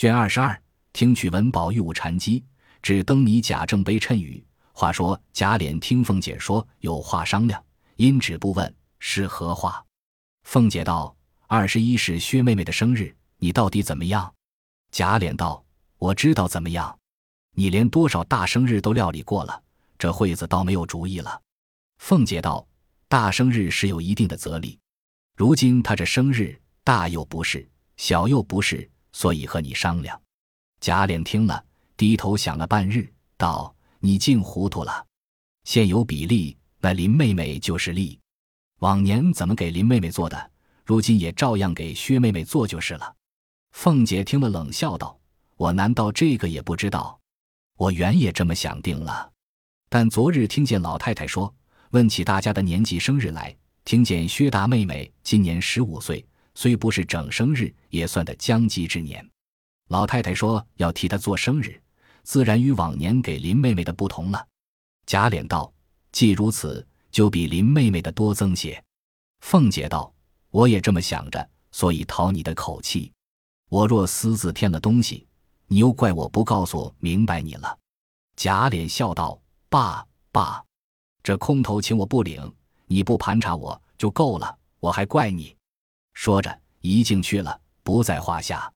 卷二十二，听取文宝玉舞禅机，至灯谜贾政杯谶语。话说贾琏听凤姐说有话商量，因止不问是何话。凤姐道：“二十一是薛妹妹的生日，你到底怎么样？”贾琏道：“我知道怎么样。你连多少大生日都料理过了，这会子倒没有主意了。”凤姐道：“大生日是有一定的责力，如今他这生日大又不是，小又不是，所以和你商量。”贾琏听了，低头想了半日，道：“你竟糊涂了。现有比例，那林妹妹就是例。往年怎么给林妹妹做的，如今也照样给薛妹妹做就是了。”凤姐听了，冷笑道：“我难道这个也不知道？我原也这么想定了，但昨日听见老太太说，问起大家的年纪生日来，听见薛大妹妹今年十五岁，虽不是整生日，也算得将及之年。老太太说要替她做生日，自然与往年给林妹妹的不同了。”贾琏道：“既如此，就比林妹妹的多增些。”凤姐道：“我也这么想着，所以讨你的口气。”我若私自添了东西，你又怪我不告诉明白你了。贾琏笑道：“罢罢，这空头请我不领，你不盘查我就够了，我还怪你。”说着，一径去了，不在话下。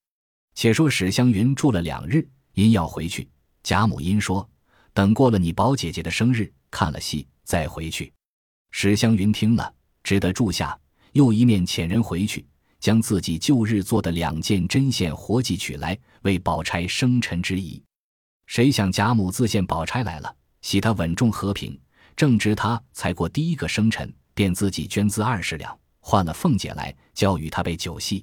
且说史湘云住了两日，因要回去。贾母因说：“等过了你宝姐姐的生日，看了戏再回去。”史湘云听了，只得住下，又一面遣人回去。将自己旧日做的两件针线活计取来，为宝钗生辰之仪。谁想贾母自献宝钗来了，喜她稳重和平，正值她才过第一个生辰，便自己捐资二十两，换了凤姐来，教与她备酒席。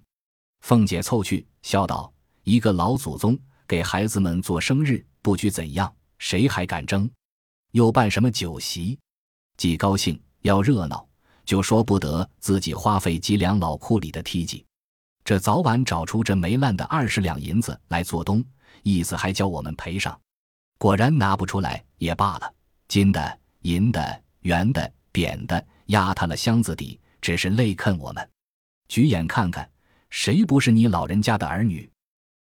凤姐凑去，笑道：“一个老祖宗给孩子们做生日，不拘怎样，谁还敢争？又办什么酒席？既高兴，要热闹。”就说不得自己花费几两老库里的梯级，这早晚找出这没烂的二十两银子来做东，意思还叫我们赔上。果然拿不出来也罢了，金的、银的、圆的、扁的，压塌了箱子底，只是累坑我们。举眼看看，谁不是你老人家的儿女？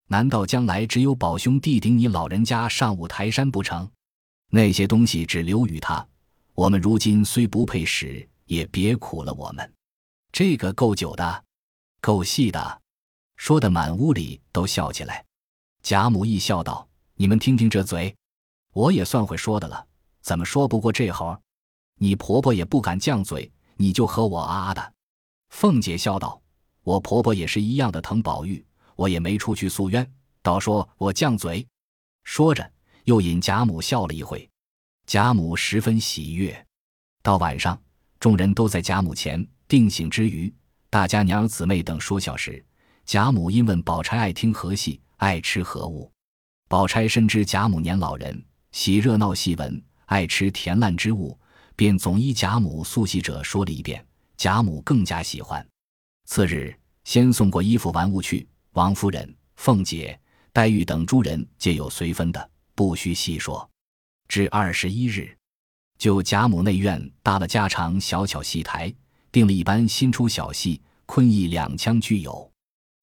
难道将来只有宝兄弟顶你老人家上五台山不成？那些东西只留于他，我们如今虽不配使。也别苦了我们，这个够久的，够细的，说的满屋里都笑起来。贾母一笑道：“你们听听这嘴，我也算会说的了，怎么说不过这猴？你婆婆也不敢犟嘴，你就和我啊啊的。”凤姐笑道：“我婆婆也是一样的疼宝玉，我也没出去诉冤，倒说我犟嘴。”说着又引贾母笑了一回，贾母十分喜悦。到晚上。众人都在贾母前定醒之余，大家娘姊妹等说笑时，贾母因问宝钗爱听何戏，爱吃何物。宝钗深知贾母年老人喜热闹戏文，爱吃甜烂之物，便总依贾母素喜者说了一遍。贾母更加喜欢。次日，先送过衣服玩物去，王夫人、凤姐、黛玉等诸人皆有随分的，不需细说。至二十一日。就贾母内院搭了家常小巧戏台，定了一班新出小戏，昆弋两腔俱有。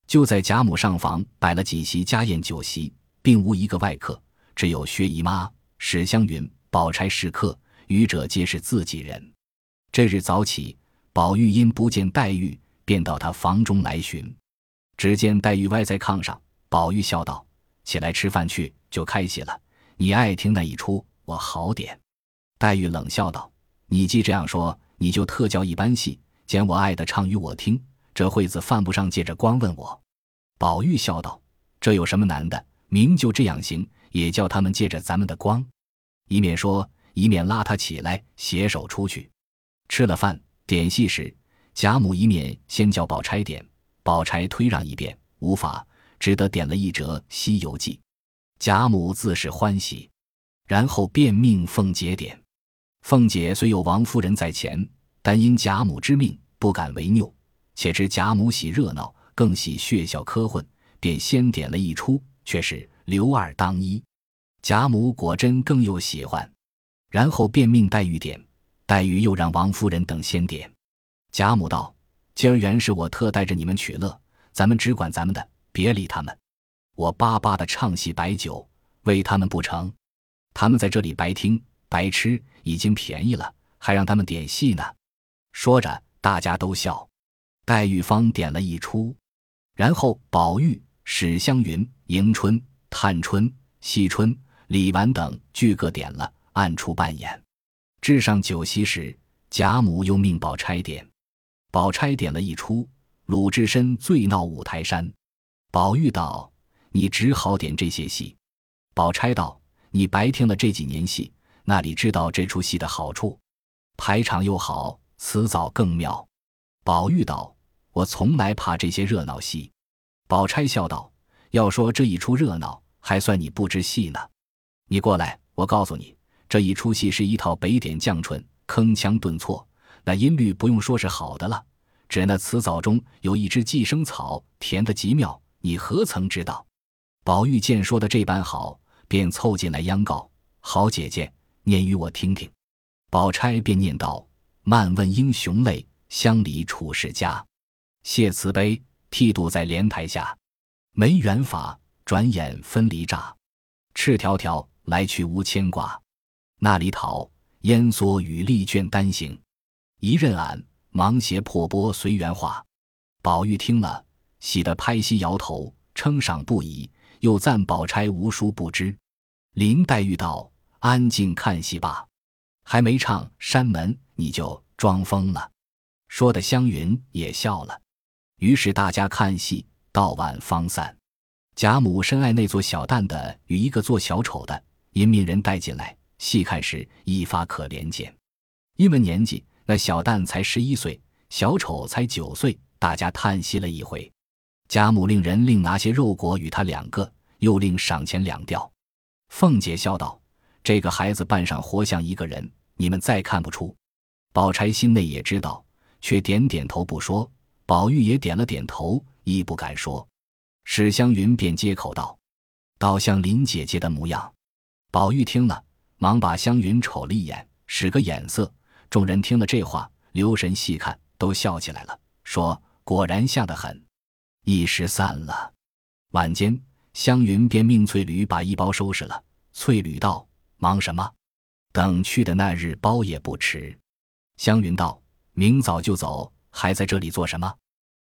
就在贾母上房摆了几席家宴酒席，并无一个外客，只有薛姨妈、史湘云、宝钗是客，余者皆是自己人。这日早起，宝玉因不见黛玉，便到她房中来寻。只见黛玉歪在炕上，宝玉笑道：“起来吃饭去，就开戏了。你爱听那一出，我好点。”黛玉冷笑道：“你既这样说，你就特教一般戏，捡我爱的唱与我听。这会子犯不上借着光问我。”宝玉笑道：“这有什么难的？明就这样行，也叫他们借着咱们的光。”一面说，一面拉他起来，携手出去。吃了饭，点戏时，贾母一面先叫宝钗点，宝钗推让一遍，无法，只得点了一折《西游记》。贾母自是欢喜，然后便命凤姐点。凤姐虽有王夫人在前，但因贾母之命，不敢违拗。且知贾母喜热闹，更喜血笑科混，便先点了一出，却是刘二当一。贾母果真更又喜欢，然后便命黛玉点，黛玉又让王夫人等先点。贾母道：“今儿原是我特带着你们取乐，咱们只管咱们的，别理他们。”我巴巴的唱戏摆酒，为他们不成？他们在这里白听白吃，已经便宜了，还让他们点戏呢。说着，大家都笑。黛玉方点了一出，然后宝玉、史湘云、迎春、探春、惜春、李纨等俱各点了，暗处扮演。至上酒席时，贾母又命宝钗点。宝钗点了一出，鲁智深醉闹五台山。宝玉道：“你只好点这些戏。”宝钗道：“你白听了这几年戏，那里知道这出戏的好处？排场又好，词藻更妙。”宝玉道：“我从来怕这些热闹戏。”宝钗笑道：“要说这一出热闹，还算你不知戏呢。你过来，我告诉你，这一出戏是一套北点降唇，铿锵顿挫。”那音律不用说是好的了，只那词藻中有一只寄生草，甜得极妙，你何曾知道？宝玉见说的这般好，便凑进来央告：“好姐姐，念与我听听。”宝钗便念道：“漫问英雄泪，乡里处世家。谢慈悲，剃度在莲台下。没缘法，转眼分离乍。赤条条，来去无牵挂。那里讨，烟蓑雨笠卷单行。”一任俺忙携破钵随缘化，宝玉听了，喜得拍膝摇头，称赏不已，又赞宝钗无书不知。林黛玉道：“安静看戏吧，还没唱山门，你就装疯了。”说的湘云也笑了。于是大家看戏，到晚方散。贾母深爱那做小旦的与一个做小丑的，因命人带进来细看时，一发可怜见，因为年纪。那小旦才十一岁，小丑才九岁，大家叹息了一回。贾母令人另拿些肉果与他两个，又令赏钱两吊。凤姐笑道：“这个孩子扮上活像一个人，你们再看不出。”宝钗心内也知道，却点点头不说。宝玉也点了点头，亦不敢说。史湘云便接口道：“倒像林姐姐的模样。”宝玉听了，忙把湘云瞅了一眼，使个眼色。众人听了这话，留神细看，都笑起来了，说：“果然像得很。”一时散了。晚间，湘云便命翠缕把一包收拾了。翠缕道：“忙什么？等去的那日包也不迟。”湘云道：“明早就走，还在这里做什么？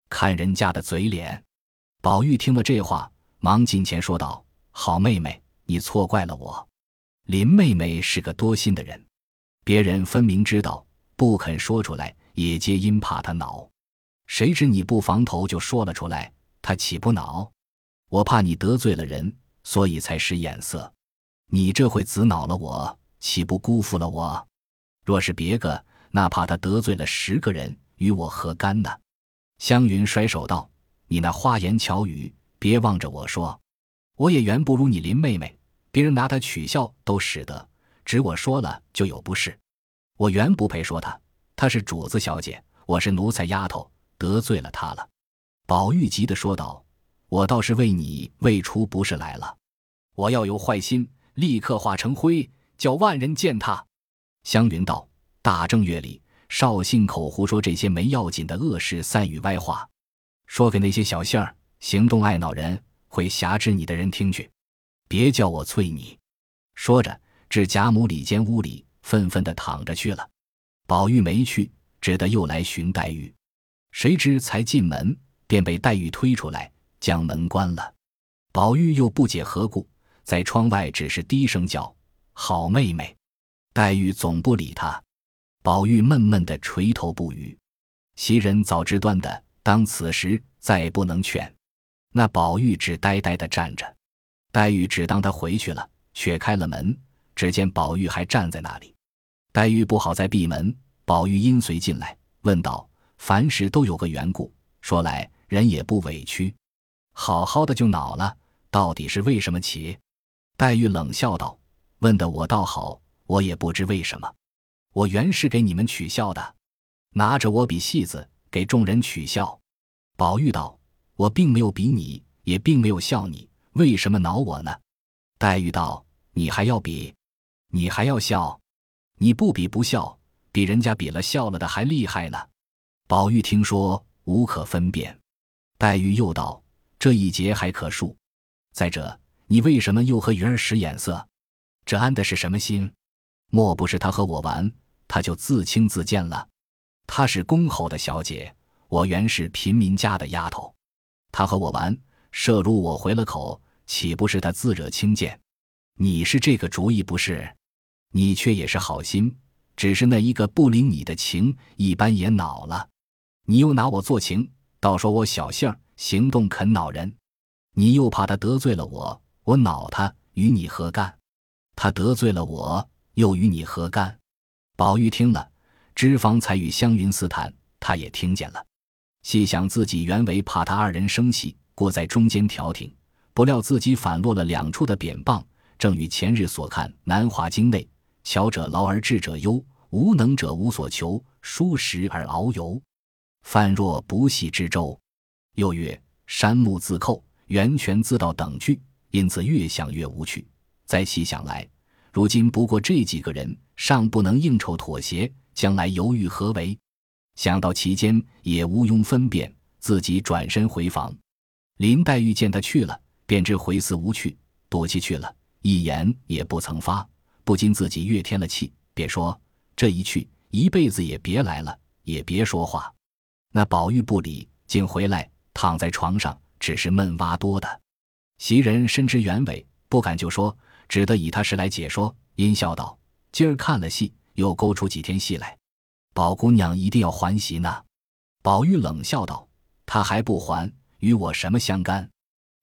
看人家的嘴脸。”宝玉听了这话，忙近前说道：“好妹妹，你错怪了我。林妹妹是个多心的人。”别人分明知道，不肯说出来，也皆因怕她恼。谁知你不防头就说了出来，她岂不恼？我怕你得罪了人，所以才使眼色。你这会子恼了我，岂不辜负了我？若是别个，那怕他得罪了十个人，与我何干呢？湘云甩手道：“你那花言巧语，别望着我说。我也原不如你林妹妹，别人拿他取笑都使得。”只我说了就有不是，我原不配说他，他是主子小姐，我是奴才丫头，得罪了他了。宝玉急的说道：“我倒是为你未出不是来了，我要有坏心，立刻化成灰，叫万人践踏。”湘云道：“大正月里，少信口胡说这些没要紧的恶事、散语歪话，说给那些小性儿、行动爱恼人、会挟制你的人听去，别叫我催你。”说着。至贾母里间屋里，愤愤地躺着去了。宝玉没去，只得又来寻黛玉。谁知才进门，便被黛玉推出来，将门关了。宝玉又不解何故，在窗外只是低声叫：“好妹妹。”黛玉总不理他。宝玉闷闷的垂头不语。袭人早知端的，当此时再不能劝。那宝玉只呆呆的站着。黛玉只当他回去了，却开了门。只见宝玉还站在那里，黛玉不好再闭门。宝玉因随进来，问道：“凡事都有个缘故，说来人也不委屈，好好的就恼了，到底是为什么起？”黛玉冷笑道：“问的我倒好，我也不知为什么。我原是给你们取笑的，拿着我比戏子给众人取笑。”宝玉道：“我并没有比你，也并没有笑你，为什么恼我呢？”黛玉道：“你还要比？”你还要笑？你不比不笑，比人家比了笑了的还厉害呢。宝玉听说，无可分辨。黛玉又道：“这一节还可恕。”再者，你为什么又和云儿使眼色？这安的是什么心？莫不是他和我玩，他就自轻自贱了？她是公侯的小姐，我原是贫民家的丫头，他和我玩，射入我回了口，岂不是他自惹轻贱？你是这个主意不是？你却也是好心，只是那一个不领你的情，一般也恼了。你又拿我做情，倒说我小性儿，行动肯恼人。你又怕他得罪了我，我恼他，与你何干？他得罪了我，又与你何干？宝玉听了，脂肪才与湘云私谈，他也听见了。细想自己原为怕他二人生气，故在中间调停，不料自己反落了两处的扁棒。正与前日所看《南华经》内“巧者劳而智者忧，无能者无所求，疏食而遨游，泛若不系之舟”。又曰“山木自寇，源泉自到”等句，因此越想越无趣。再细想来，如今不过这几个人尚不能应酬妥协，将来犹豫何为？想到其间也无庸分辨，自己转身回房。林黛玉见他去了，便知回思无趣，躲起去了。一言也不曾发，不禁自己越添了气，便说：“这一去，一辈子也别来了，也别说话。”那宝玉不理，竟回来躺在床上，只是闷哇多的。袭人深知原委，不敢就说，只得以他是来解说，阴笑道：“今儿看了戏，又勾出几天戏来，宝姑娘一定要还席呢。”宝玉冷笑道：“他还不还，与我什么相干？”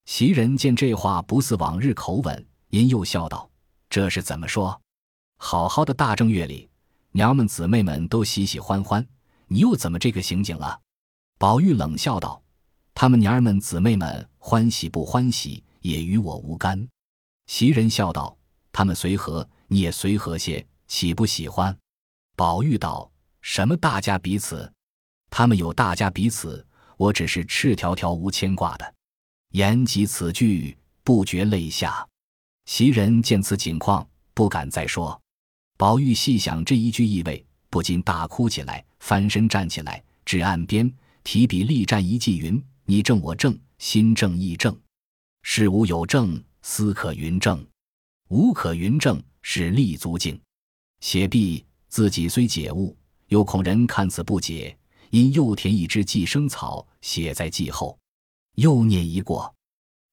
袭人见这话不似往日口吻。因又笑道：“这是怎么说？好好的大正月里，娘们姊妹们都喜喜欢欢，你又怎么这个行径了？”宝玉冷笑道：“他们娘儿们姊妹们欢喜不欢喜，也与我无干。”袭人笑道：“他们随和，你也随和些，喜不喜欢？”宝玉道：“什么大家彼此？他们有大家彼此，我只是赤条条无牵挂的。”言及此句，不觉泪下。袭人见此景况，不敢再说。宝玉细想这一句意味，不禁大哭起来，翻身站起来，至岸边，提笔立战一记云：“你正我正，心正意正。事无有正，思可云正；无可云正，是立足境。”写毕，自己虽解悟，又恐人看此不解，因又填一支寄生草，写在记后。又念一过，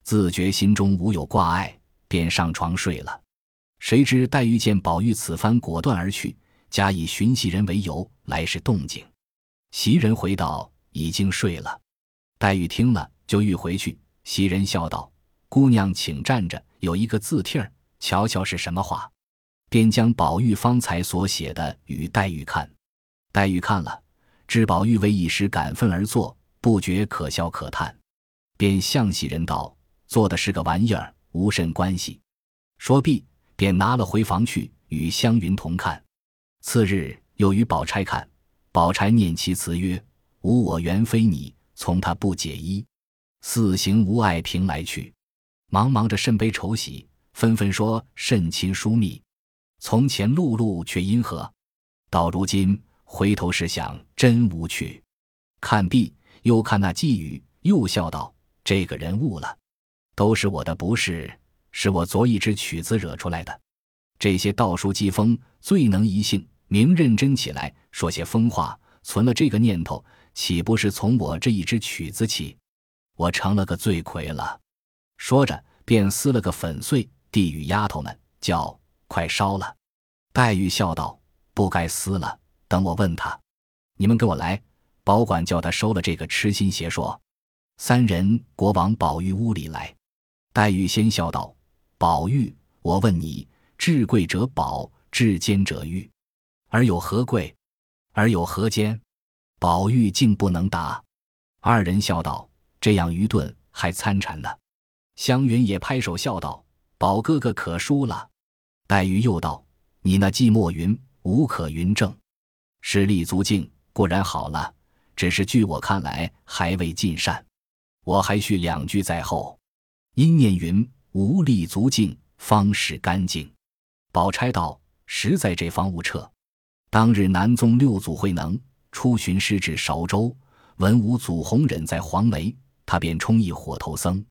自觉心中无有挂碍。便上床睡了，谁知黛玉见宝玉此番果断而去，假以寻袭人为由来是动静。袭人回道：“已经睡了。”黛玉听了，就欲回去。袭人笑道：“姑娘请站着，有一个字帖儿，瞧瞧是什么话。”便将宝玉方才所写的与黛玉看。黛玉看了，知宝玉为一时感愤而作，不觉可笑可叹，便向袭人道：“做的是个玩意儿。”无甚关系。说毕，便拿了回房去，与湘云同看。次日又与宝钗看，宝钗念其词曰：“无我原非你，从他不解衣。四行无碍凭来去，茫茫着甚悲愁喜，纷纷说甚亲疏密。从前碌碌却因何？到如今回头是想，真无趣。”看毕，又看那寄语，又笑道：“这个人误了。”都是我的不是，是我昨一支曲子惹出来的。这些道书讥讽最能移性，明认真起来，说些疯话，存了这个念头，岂不是从我这一支曲子起？我成了个罪魁了。说着，便撕了个粉碎，递与丫头们，叫快烧了。黛玉笑道：“不该撕了，等我问他。你们跟我来，保管叫他收了这个痴心邪说。”三人国往宝玉屋里来。黛玉先笑道：“宝玉，我问你，至贵者宝，至坚者玉，而有何贵？而有何坚？”宝玉竟不能答。二人笑道：“这样愚钝，还参禅呢。”湘云也拍手笑道：“宝哥哥可输了。”黛玉又道：“你那寂寞云，无可云正，是立足境固然好了，只是据我看来，还未尽善。我还需两句在后。”因念云：“无立足境，方是干净。”宝钗道：“实在这方无撤。当日南宗六祖慧能出巡师至韶州，闻五祖弘忍在黄梅，他便充一火头僧。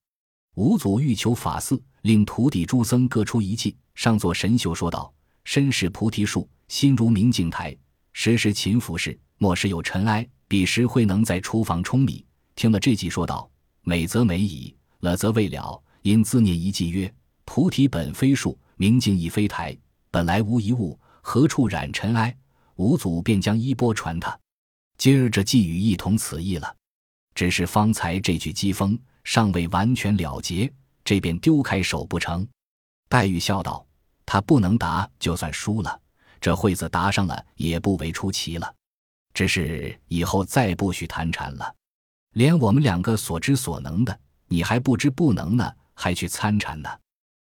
五祖欲求法寺，令徒弟诸僧各出一计，上座神秀，说道：“身是菩提树，心如明镜台，时时勤拂拭，莫使有尘埃。彼时慧能在厨房舂米。”听了这计，说道：“美则美矣，了则未了。”因自念一计曰：“菩提本非树，明镜亦非台，本来无一物，何处染尘埃？”五祖便将衣钵传他。今儿这寄语一同此意了。只是方才这句讥讽尚未完全了结，这便丢开手不成？黛玉笑道：“他不能答，就算输了。这会子答上了，也不为出奇了。只是以后再不许谈禅了。连我们两个所知所能的，你还不知不能呢，还去参禅呢？”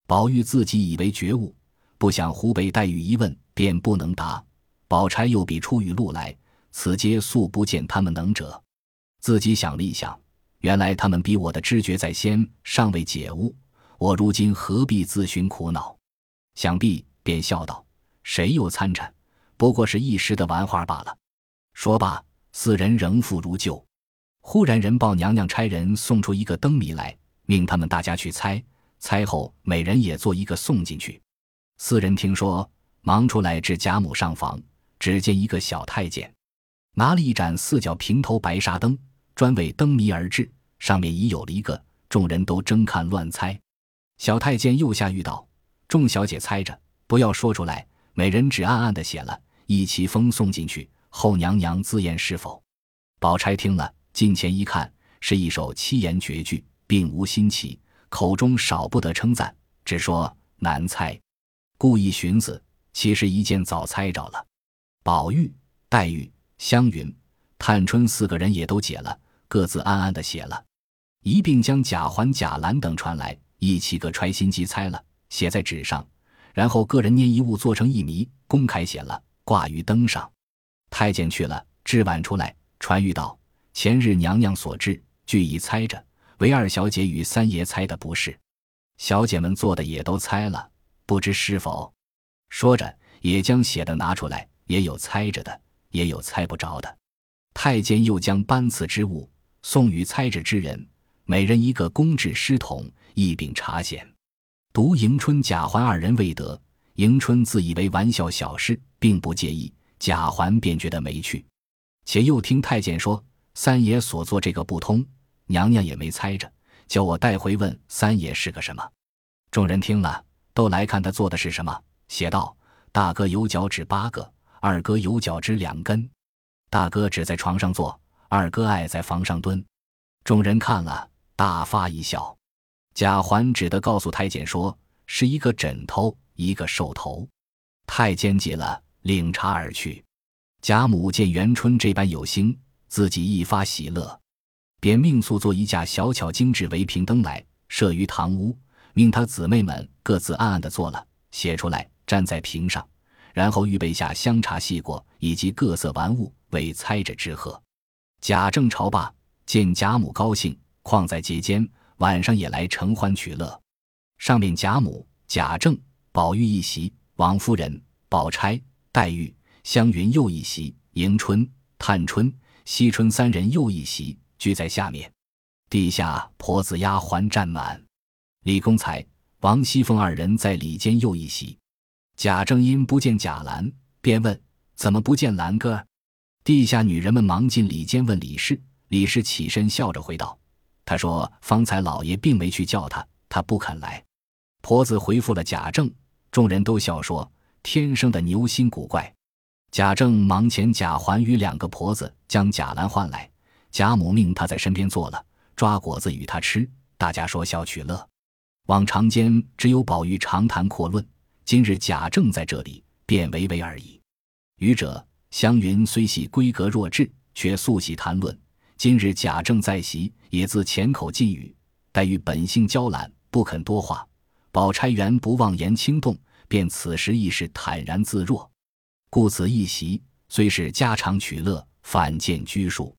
宝玉自己以为觉悟，不想胡北黛玉一问，便不能答。宝钗又比出语录来，此皆素不见他们能者。自己想了一想，原来他们比我的知觉在先，尚未解悟。我如今何必自寻苦恼？想必便笑道：“谁又参禅？不过是一时的玩话罢了。”说罢，四人仍复如旧。忽然人报娘娘差人送出一个灯谜来，命他们大家去猜。猜后，每人也做一个送进去。四人听说，忙出来至贾母上房，只见一个小太监拿了一盏四角平头白纱灯。专为灯谜而制，上面已有了一个，众人都争看乱猜。小太监又下谕道：“众小姐猜着，不要说出来，每人只暗暗的写了一齐封送进去，后娘娘自验是否。”宝钗听了，近前一看，是一首七言绝句，并无新奇，口中少不得称赞，只说难猜。故意寻思，其实一件早猜着了。宝玉、黛玉、湘云、探春四个人也都解了。各自暗暗的写了，一并将贾环、贾兰等传来，一起各揣心机猜了，写在纸上，然后个人捏一物做成一谜，公开写了，挂于灯上。太监去了，至晚出来传谕道：前日娘娘所制，俱已猜着，唯二小姐与三爷猜的不是。小姐们做的也都猜了，不知是否？说着，也将写的拿出来，也有猜着的，也有猜不着的。太监又将班次之物。送与猜着之人，每人一个公制诗筒，一柄茶筅。独迎春、贾环二人未得。迎春自以为玩笑小事，并不介意；贾环便觉得没趣。且又听太监说三爷所做这个不通，娘娘也没猜着，叫我带回问三爷是个什么。众人听了，都来看他做的是什么。写道：大哥有脚趾八个，二哥有脚趾两根。大哥只在床上坐。二哥爱在房上蹲，众人看了大发一笑。贾环只得告诉太监说：“是一个枕头，一个兽头。”太监急了，领茶而去。贾母见元春这般有心，自己一发喜乐，便命速做一架小巧精致围屏灯来，设于堂屋，命他姊妹们各自暗暗的做了，写出来，粘在屏上，然后预备下香茶细果以及各色玩物，为猜着之贺。贾政朝罢，见贾母高兴，况在节间，晚上也来承欢取乐。上面贾母、贾政、宝玉一席，王夫人、宝钗、黛玉、湘云又一席，迎春、探春、惜春三人又一席，居在下面。地下婆子丫鬟站满，李公才、王熙凤二人在里间又一席。贾政因不见贾兰，便问：“怎么不见兰哥？”地下女人们忙进里间问李氏，李氏起身笑着回道：“他说方才老爷并没去叫他，他不肯来。”婆子回复了贾政，众人都笑说：“天生的牛心古怪。”贾政忙遣贾环与两个婆子将贾兰唤来，贾母命他在身边坐了，抓果子与他吃，大家说笑取乐。往常间只有宝玉长谈阔论，今日贾政在这里，便唯唯而已。愚者。湘云虽系闺阁弱质，却素喜谈论。今日贾政在席，也自浅口禁语。黛玉本性娇懒，不肯多话。宝钗原不妄言轻动，便此时亦是坦然自若。故此一席虽是家常取乐，反见拘束。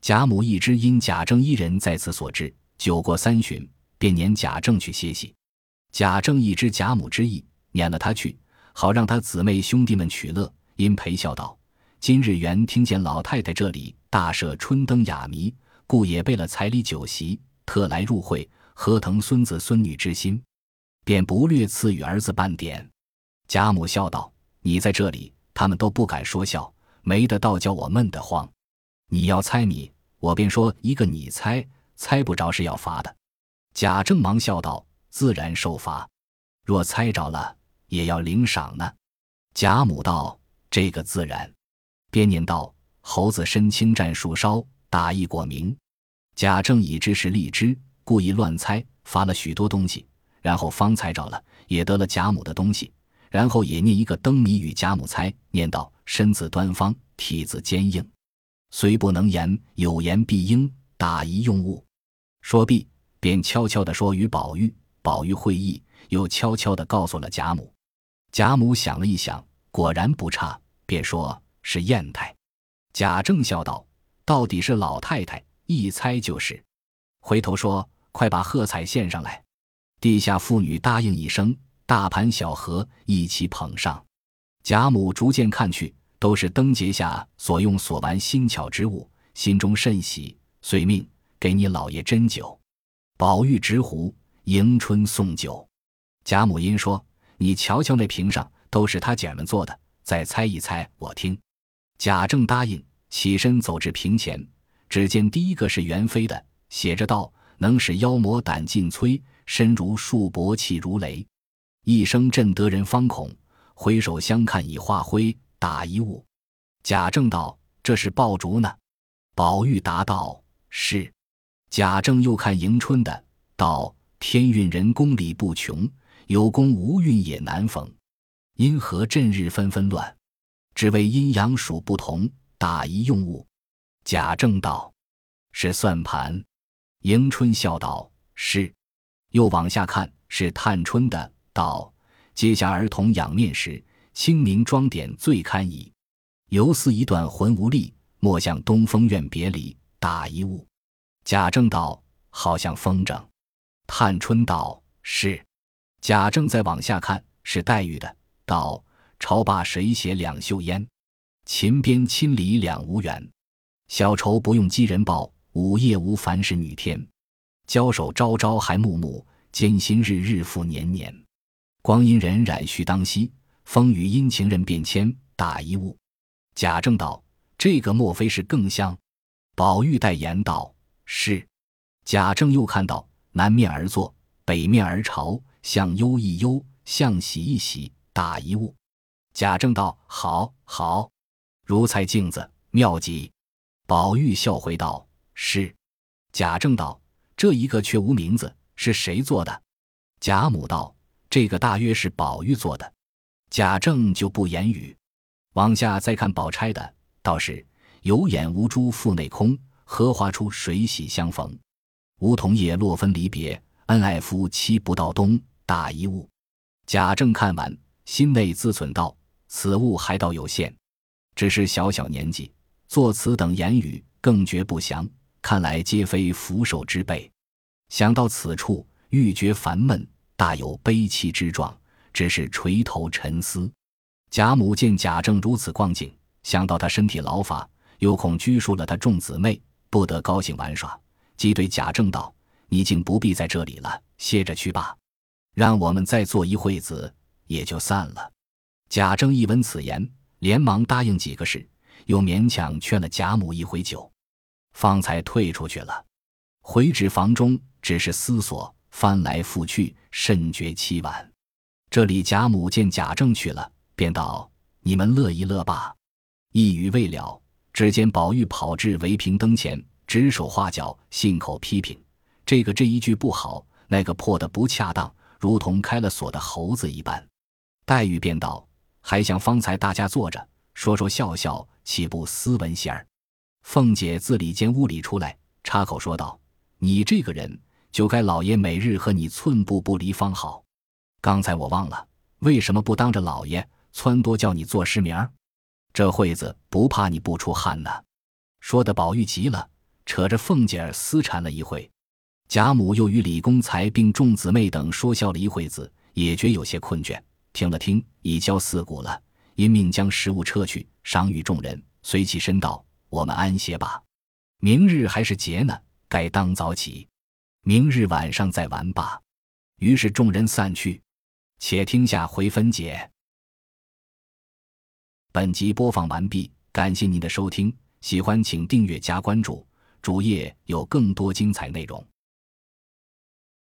贾母一知因贾政一人在此所致，酒过三巡，便撵贾政去歇息。贾政一知贾母之意，撵了他去，好让他姊妹兄弟们取乐。因陪笑道。今日元听见老太太这里大设春灯雅谜，故也备了彩礼酒席，特来入会，何腾孙子孙女之心？便不略赐予儿子半点。贾母笑道：“你在这里，他们都不敢说笑，没得倒叫我闷得慌。你要猜谜，我便说一个，你猜，猜不着是要罚的。”贾政忙笑道：“自然受罚。若猜着了，也要领赏呢。”贾母道：“这个自然。”便念道：“猴子身轻战树梢，打一果名。”贾政已知是荔枝，故意乱猜，发了许多东西。然后方猜着了，也得了贾母的东西。然后也念一个灯谜与贾母猜，念道：“身子端方，体子坚硬，虽不能言，有言必应，打一用物。”说毕，便悄悄地说与宝玉。宝玉会意，又悄悄地告诉了贾母。贾母想了一想，果然不差，便说是砚台。贾政笑道：“到底是老太太，一猜就是。”回头说：“快把贺彩献上来。”地下妇女答应一声，大盘小盒一起捧上。贾母逐渐看去，都是灯节下所用所玩新巧之物，心中甚喜，遂命给你老爷斟酒。宝玉执壶迎春送酒。贾母因说：“你瞧瞧那瓶上都是他姐们做的，再猜一猜，我听。”贾政答应，起身走至屏前，只见第一个是元妃的，写着道：“能使妖魔胆尽摧。”身如束帛，气如雷，一声震得人方恐。回首相看已化灰，打一物。贾政道：“这是爆竹呢。”宝玉答道：“是。”贾政又看迎春的，道：“天运人功理不穷，有功无运也难逢。因何阵日纷纷乱？只为阴阳属不同，打一用物。”贾政道：“是算盘。”迎春笑道：“是。”又往下看，是探春的道：“阶下儿童仰面时，清明妆点最堪矣。犹似一段魂无力，莫向东风怨别离，打一物。”贾政道：“好像风筝。”探春道：“是。”贾政再往下看，是黛玉的道：“朝罢谁写两袖烟？秦边亲离两无缘。小愁不用寄人报，午夜无烦事女天。”交手朝朝还暮暮，艰辛日日复年年。光阴荏苒须当惜，风雨阴晴任变迁。打一物。贾政道：“这个莫非是更香？”宝玉代言道：“是。”贾政又看到南面而坐，北面而朝，向忧一忧，向喜一喜。打一物。贾政道：“好，好，如才镜子，妙极。”宝玉笑回道：“是。”贾政道。这一个却无名字，是谁做的？贾母道：“这个大约是宝玉做的。”贾政就不言语。往下再看宝钗的，倒是有眼无珠腹内空，荷花出水喜相逢。梧桐叶落分离别，恩爱夫妻不到冬。大一物。贾政看完，心内自忖道：“此物还倒有限，只是小小年纪，作词等言语更觉不详，看来皆非俯首之辈。”想到此处，愈觉烦闷，大有悲戚之状，只是垂头沉思。贾母见贾政如此光景，想到他身体劳乏，又恐拘束了他众姊妹，不得高兴玩耍，即对贾政道：“你竟不必在这里了，歇着去吧，让我们再坐一会子，也就散了。”贾政一闻此言，连忙答应几个事，又勉强劝了贾母一回酒，方才退出去了。回至房中。只是思索，翻来覆去，甚觉凄婉。这里贾母见贾政去了，便道：“你们乐一乐吧。”一语未了，只见宝玉跑至围屏灯前，指手画脚，信口批评：“这个这一句不好，那个破的不恰当，如同开了锁的猴子一般。”黛玉便道：“还想方才大家坐着说说笑笑，岂不斯文些儿？”凤姐自里间屋里出来，插口说道：“你这个人。”就该老爷每日和你寸步不离方好。刚才我忘了，为什么不当着老爷撺掇叫你做诗名儿？这会子不怕你不出汗呢？说的宝玉急了，扯着凤姐儿私缠了一回。贾母又与李公才并众姊妹等说笑了一会子，也觉有些困倦，听了听，已交四鼓了，因命将食物撤去，赏与众人，随起身道：“我们安歇吧，明日还是节呢，该当早起。”明日晚上再玩吧。于是众人散去，且听下回分解。本集播放完毕，感谢您的收听，喜欢请订阅加关注，主页有更多精彩内容。